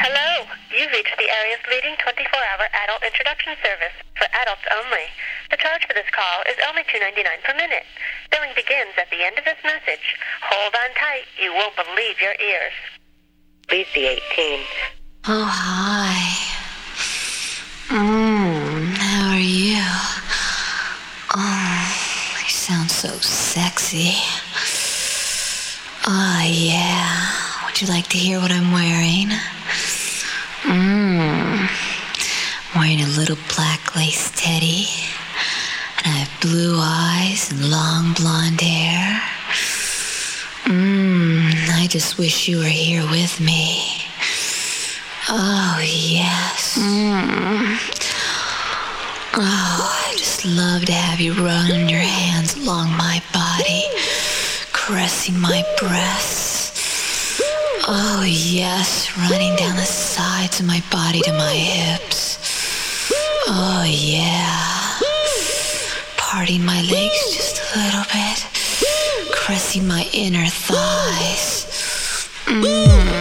Hello, you've reached the area's leading 24-hour adult introduction service for adults only. The charge for this call is only $2.99 per minute. Billing begins at the end of this message. Hold on tight. You won't believe your ears. Please be 18. Oh, hi. Mmm, how are you? Oh, you sound so sexy. Oh, yeah. Would you like to hear what I'm wearing? Mmm. I'm wearing a little black lace teddy. And I have blue eyes and long blonde hair. Mmm, I just wish you were here with me. Oh, yes. Mm. Oh, just love to have you run your hands along my body, caressing my breasts. Oh, yes, running down the sides of my body to my hips. Oh, yeah. Parting my legs just a little bit, caressing my inner thighs. Mmm.